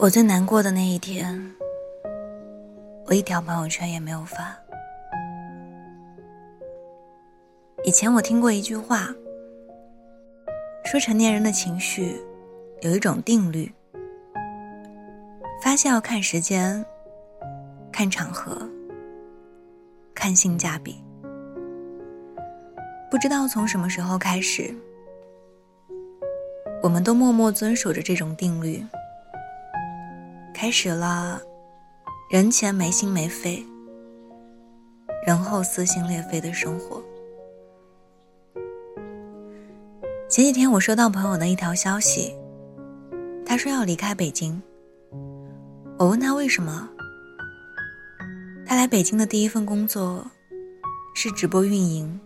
我最难过的那一天，我一条朋友圈也没有发。以前我听过一句话，说成年人的情绪有一种定律，发泄要看时间、看场合、看性价比。不知道从什么时候开始，我们都默默遵守着这种定律，开始了人前没心没肺，人后撕心裂肺的生活。前几天我收到朋友的一条消息，他说要离开北京。我问他为什么，他来北京的第一份工作是直播运营。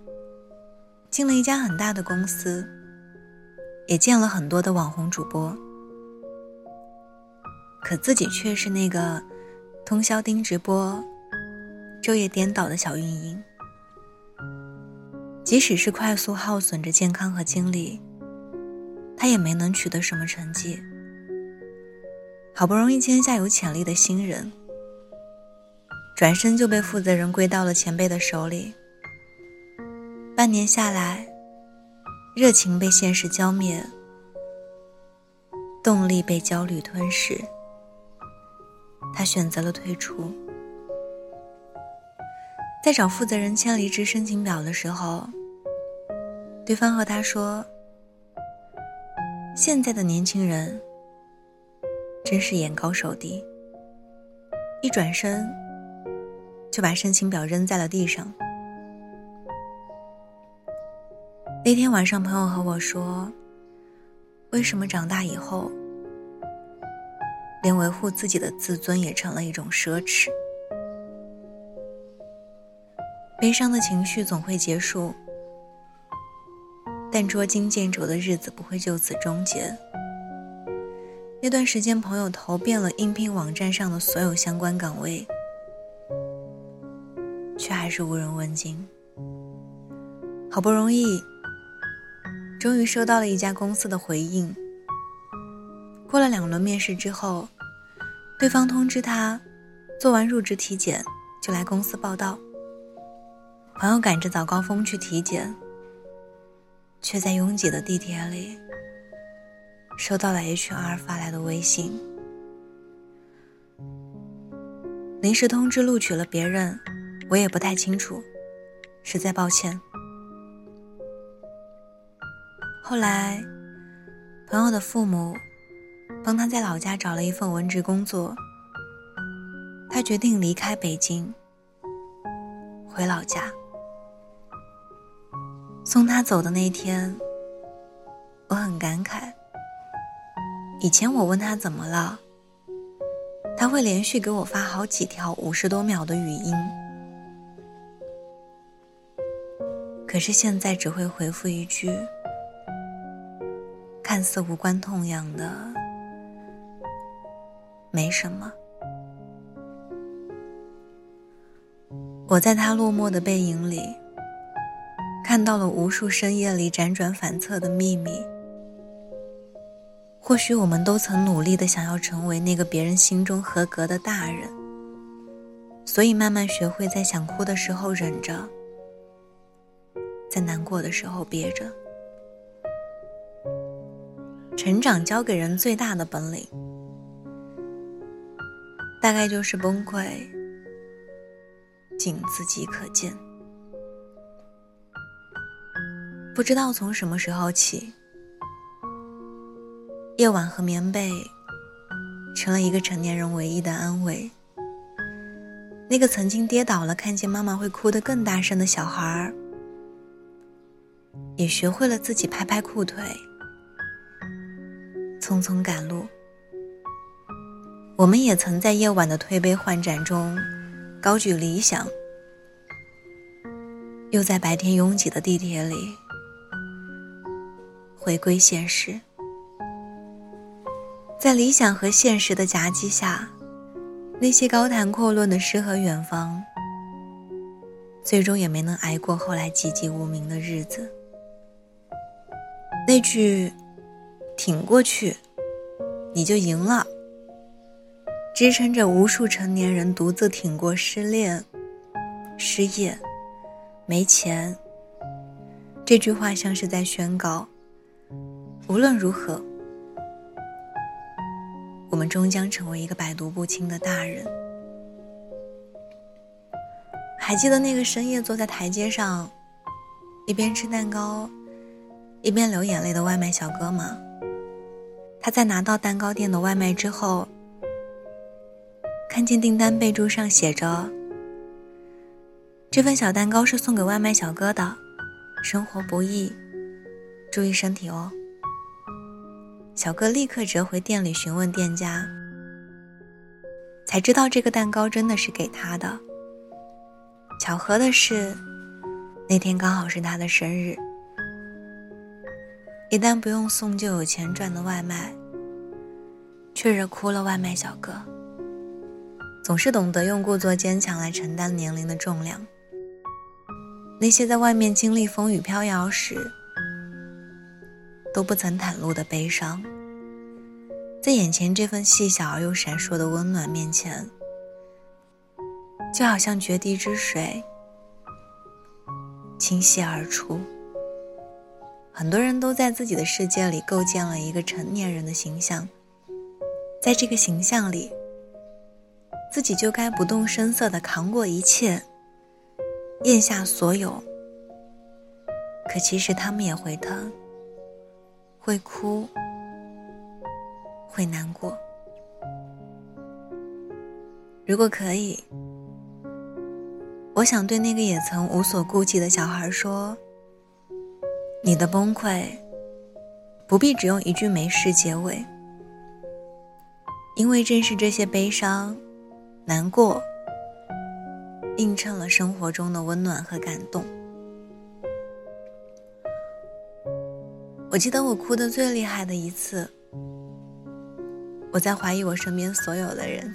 进了一家很大的公司，也见了很多的网红主播，可自己却是那个通宵盯直播、昼夜颠倒的小运营。即使是快速耗损着健康和精力，他也没能取得什么成绩。好不容易签下有潜力的新人，转身就被负责人归到了前辈的手里。半年下来，热情被现实浇灭，动力被焦虑吞噬。他选择了退出。在找负责人签离职申请表的时候，对方和他说：“现在的年轻人真是眼高手低。”一转身，就把申请表扔在了地上。那天晚上，朋友和我说：“为什么长大以后，连维护自己的自尊也成了一种奢侈？”悲伤的情绪总会结束，但捉襟见肘的日子不会就此终结。那段时间，朋友投遍了应聘网站上的所有相关岗位，却还是无人问津。好不容易。终于收到了一家公司的回应。过了两轮面试之后，对方通知他，做完入职体检就来公司报道。朋友赶着早高峰去体检，却在拥挤的地铁里收到了 HR 发来的微信：临时通知录取了别人，我也不太清楚，实在抱歉。后来，朋友的父母帮他在老家找了一份文职工作。他决定离开北京，回老家。送他走的那天，我很感慨。以前我问他怎么了，他会连续给我发好几条五十多秒的语音，可是现在只会回复一句。看似无关痛痒的，没什么。我在他落寞的背影里，看到了无数深夜里辗转反侧的秘密。或许我们都曾努力的想要成为那个别人心中合格的大人，所以慢慢学会在想哭的时候忍着，在难过的时候憋着。成长教给人最大的本领，大概就是崩溃，仅自己可见。不知道从什么时候起，夜晚和棉被成了一个成年人唯一的安慰。那个曾经跌倒了看见妈妈会哭得更大声的小孩儿，也学会了自己拍拍裤腿。匆匆赶路，我们也曾在夜晚的推杯换盏中高举理想，又在白天拥挤的地铁里回归现实。在理想和现实的夹击下，那些高谈阔论的诗和远方，最终也没能挨过后来籍籍无名的日子。那句。挺过去，你就赢了。支撑着无数成年人独自挺过失恋、失业、没钱。这句话像是在宣告：无论如何，我们终将成为一个百毒不侵的大人。还记得那个深夜坐在台阶上，一边吃蛋糕，一边流眼泪的外卖小哥吗？他在拿到蛋糕店的外卖之后，看见订单备注上写着：“这份小蛋糕是送给外卖小哥的，生活不易，注意身体哦。”小哥立刻折回店里询问店家，才知道这个蛋糕真的是给他的。巧合的是，那天刚好是他的生日。一旦不用送就有钱赚的外卖，却惹哭了外卖小哥。总是懂得用故作坚强来承担年龄的重量。那些在外面经历风雨飘摇时都不曾袒露的悲伤，在眼前这份细小而又闪烁的温暖面前。就好像决堤之水，倾泻而出。很多人都在自己的世界里构建了一个成年人的形象，在这个形象里，自己就该不动声色的扛过一切，咽下所有。可其实他们也会疼，会哭，会难过。如果可以。我想对那个也曾无所顾忌的小孩说：“你的崩溃，不必只用一句没事结尾，因为正是这些悲伤、难过，映衬了生活中的温暖和感动。”我记得我哭的最厉害的一次，我在怀疑我身边所有的人。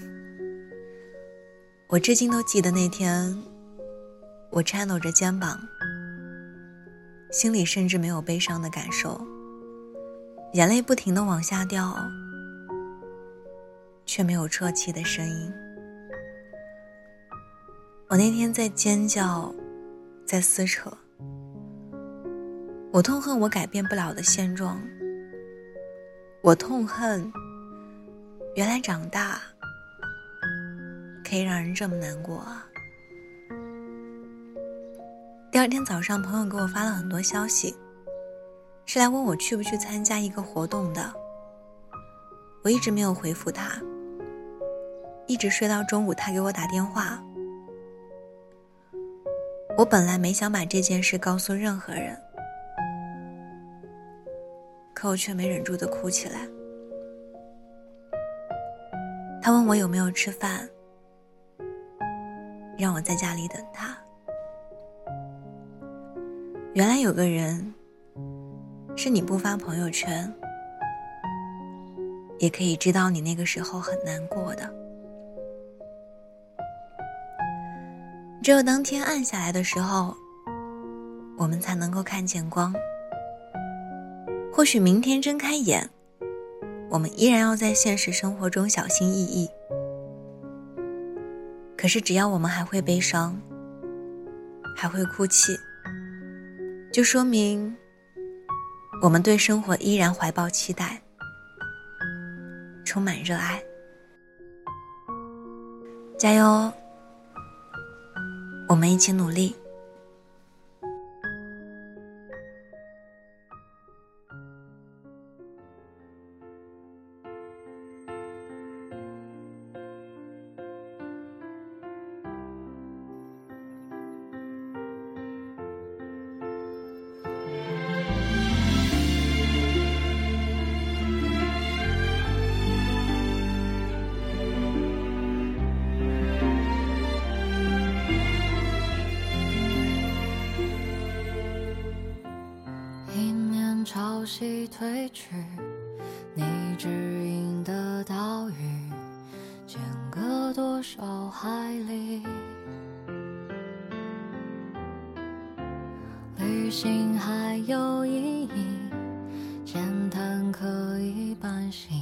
我至今都记得那天。我颤抖着肩膀，心里甚至没有悲伤的感受，眼泪不停的往下掉，却没有啜泣的声音。我那天在尖叫，在撕扯，我痛恨我改变不了的现状，我痛恨原来长大可以让人这么难过啊。第二天早上，朋友给我发了很多消息，是来问我去不去参加一个活动的。我一直没有回复他，一直睡到中午，他给我打电话。我本来没想把这件事告诉任何人，可我却没忍住的哭起来。他问我有没有吃饭，让我在家里等他。原来有个人，是你不发朋友圈，也可以知道你那个时候很难过的。只有当天暗下来的时候，我们才能够看见光。或许明天睁开眼，我们依然要在现实生活中小心翼翼。可是只要我们还会悲伤，还会哭泣。就说明，我们对生活依然怀抱期待，充满热爱。加油，我们一起努力。西退去，你指引的岛屿，间隔多少海里？旅行还有意义，简单可以半醒，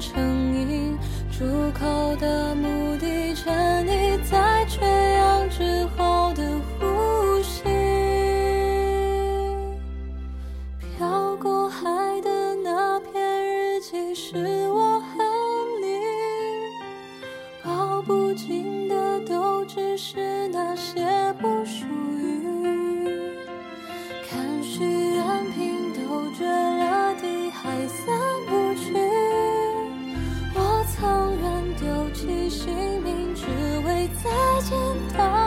成影，出口的。再见到